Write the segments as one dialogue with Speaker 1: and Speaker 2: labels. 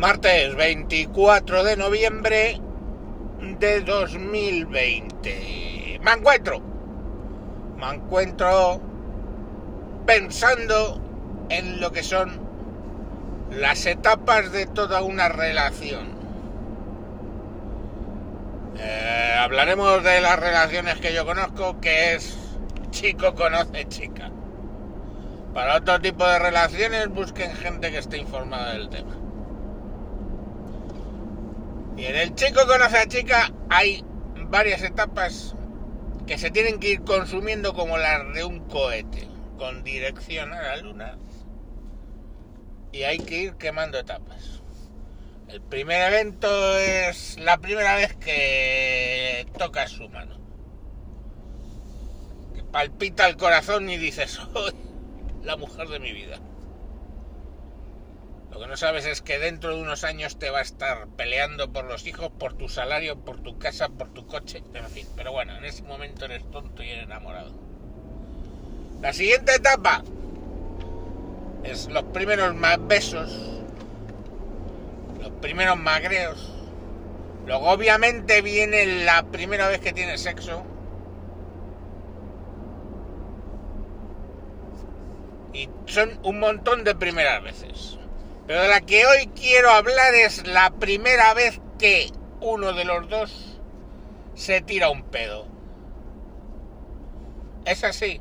Speaker 1: Martes 24 de noviembre de 2020. Me encuentro. Me encuentro pensando en lo que son las etapas de toda una relación. Eh, hablaremos de las relaciones que yo conozco, que es chico conoce chica. Para otro tipo de relaciones busquen gente que esté informada del tema. Y en el chico conoce a chica hay varias etapas que se tienen que ir consumiendo como las de un cohete, con dirección a la luna. Y hay que ir quemando etapas. El primer evento es la primera vez que tocas su mano. Que palpita el corazón y dices, soy la mujer de mi vida. Lo que no sabes es que dentro de unos años te va a estar peleando por los hijos, por tu salario, por tu casa, por tu coche, en fin. Pero bueno, en ese momento eres tonto y enamorado. La siguiente etapa es los primeros más besos, los primeros magreos. Luego obviamente viene la primera vez que tienes sexo. Y son un montón de primeras veces. Pero de la que hoy quiero hablar es la primera vez que uno de los dos se tira un pedo. Es así.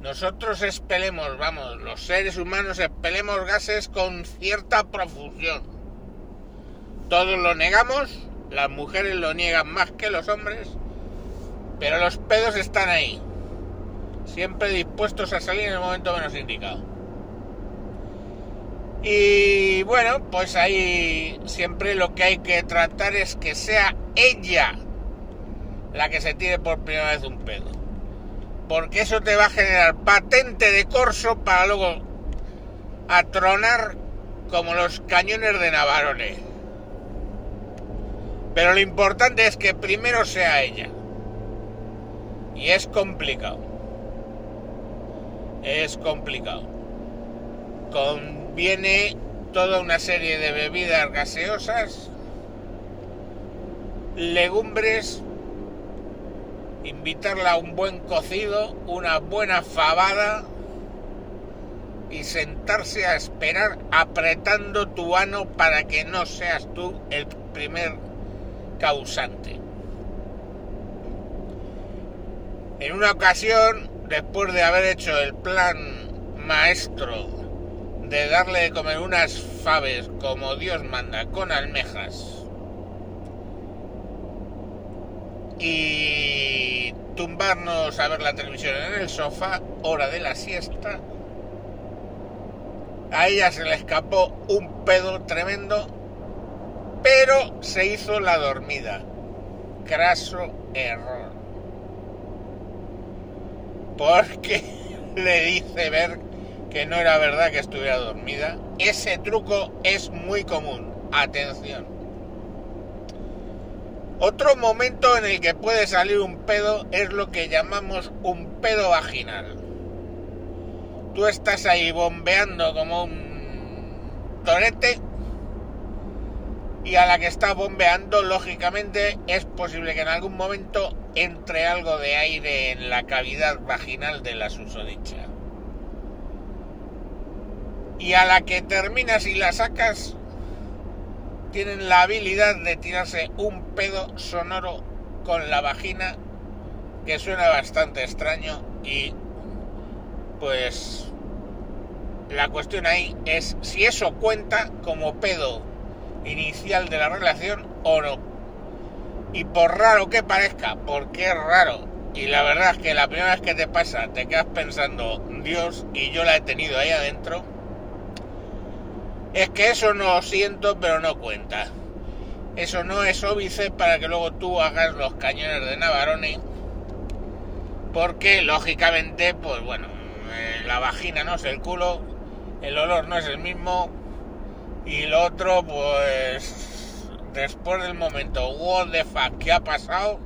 Speaker 1: Nosotros expelemos, vamos, los seres humanos expelemos gases con cierta profusión. Todos lo negamos, las mujeres lo niegan más que los hombres, pero los pedos están ahí, siempre dispuestos a salir en el momento menos indicado. Y bueno, pues ahí siempre lo que hay que tratar es que sea ella la que se tire por primera vez un pedo. Porque eso te va a generar patente de corso para luego atronar como los cañones de Navarone. Pero lo importante es que primero sea ella. Y es complicado. Es complicado. Conviene toda una serie de bebidas gaseosas, legumbres, invitarla a un buen cocido, una buena fabada y sentarse a esperar apretando tu ano para que no seas tú el primer causante. En una ocasión, después de haber hecho el plan maestro de darle de comer unas faves como Dios manda con almejas y tumbarnos a ver la televisión en el sofá, hora de la siesta, a ella se le escapó un pedo tremendo, pero se hizo la dormida. Craso error. Porque le dice ver que no era verdad que estuviera dormida. Ese truco es muy común. Atención. Otro momento en el que puede salir un pedo es lo que llamamos un pedo vaginal. Tú estás ahí bombeando como un torete y a la que está bombeando, lógicamente, es posible que en algún momento entre algo de aire en la cavidad vaginal de la susodicha y a la que terminas y la sacas tienen la habilidad de tirarse un pedo sonoro con la vagina que suena bastante extraño y pues la cuestión ahí es si eso cuenta como pedo inicial de la relación o no. Y por raro que parezca, porque es raro, y la verdad es que la primera vez que te pasa te quedas pensando, Dios, y yo la he tenido ahí adentro, es que eso no siento, pero no cuenta. Eso no es óbice para que luego tú hagas los cañones de Navarone. Porque, lógicamente, pues bueno, eh, la vagina no es el culo, el olor no es el mismo. Y lo otro, pues, después del momento, what the fuck, ¿qué ha pasado?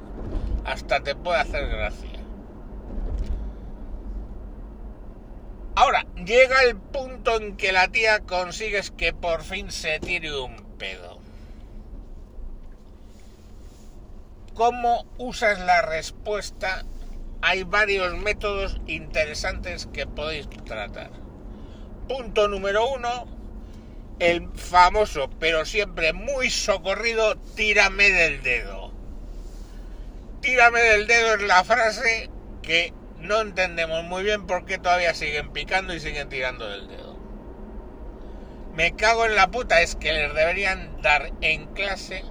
Speaker 1: Hasta te puede hacer gracia. Ahora, llega el punto en que la tía consigues que por fin se tire un pedo. ¿Cómo usas la respuesta? Hay varios métodos interesantes que podéis tratar. Punto número uno, el famoso, pero siempre muy socorrido, tírame del dedo. Tírame del dedo es la frase que no entendemos muy bien por qué todavía siguen picando y siguen tirando del dedo. Me cago en la puta, es que les deberían dar en clase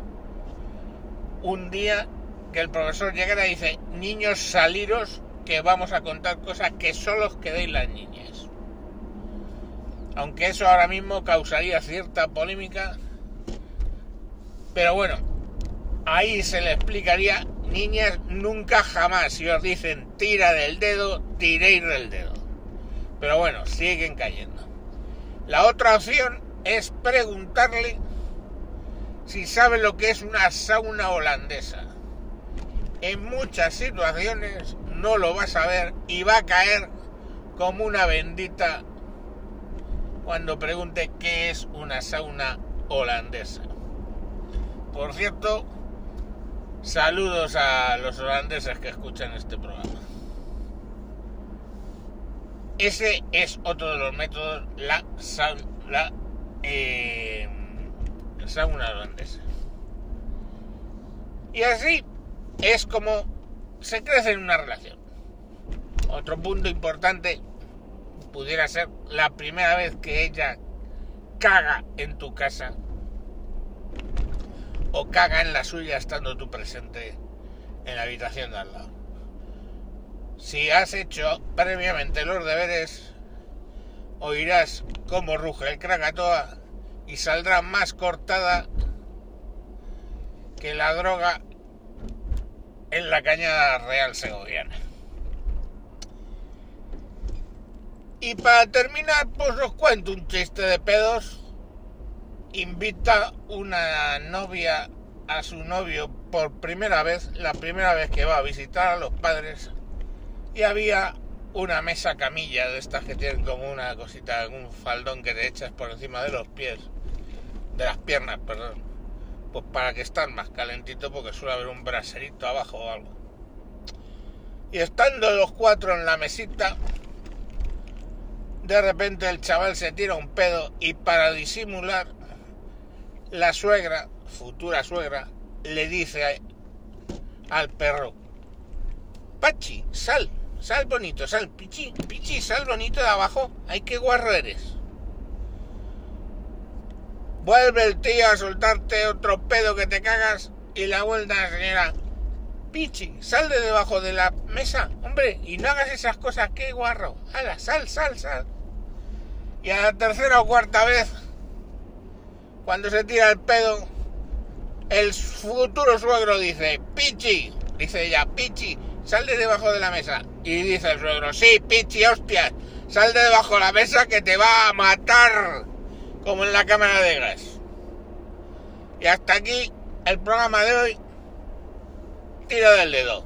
Speaker 1: un día que el profesor llegara y dice, niños saliros que vamos a contar cosas que solo os quedéis las niñas. Aunque eso ahora mismo causaría cierta polémica. Pero bueno, ahí se le explicaría Niñas, nunca jamás, si os dicen tira del dedo, tiréis del dedo. Pero bueno, siguen cayendo. La otra opción es preguntarle si sabe lo que es una sauna holandesa. En muchas situaciones no lo va a saber y va a caer como una bendita cuando pregunte qué es una sauna holandesa. Por cierto, Saludos a los holandeses que escuchan este programa. Ese es otro de los métodos, la, la eh, sauna holandesa. Y así es como se crece en una relación. Otro punto importante pudiera ser la primera vez que ella caga en tu casa o caga en la suya estando tú presente en la habitación de al lado. Si has hecho previamente los deberes, oirás cómo ruge el Krakatoa y saldrá más cortada que la droga en la cañada real segoviana. Y para terminar, pues os cuento un chiste de pedos invita una novia a su novio por primera vez, la primera vez que va a visitar a los padres, y había una mesa camilla de estas que tienen como una cosita, un faldón que te echas por encima de los pies, de las piernas, perdón, pues para que estén más calentito porque suele haber un braserito abajo o algo. Y estando los cuatro en la mesita, de repente el chaval se tira un pedo y para disimular la suegra, futura suegra, le dice al perro, Pachi, sal, sal bonito, sal, pichi, pichi, sal bonito de abajo, hay que guarro eres. Vuelve el tío a soltarte otro pedo que te cagas y la vuelta la señora, Pichi, sal de debajo de la mesa, hombre, y no hagas esas cosas, qué guarro. Hala, sal, sal, sal. Y a la tercera o cuarta vez cuando se tira el pedo, el futuro suegro dice, Pichi, dice ella, Pichi, sal de debajo de la mesa. Y dice el suegro, sí, Pichi, hostias, sal de debajo de la mesa que te va a matar, como en la cámara de gas. Y hasta aquí el programa de hoy. Tiro del dedo.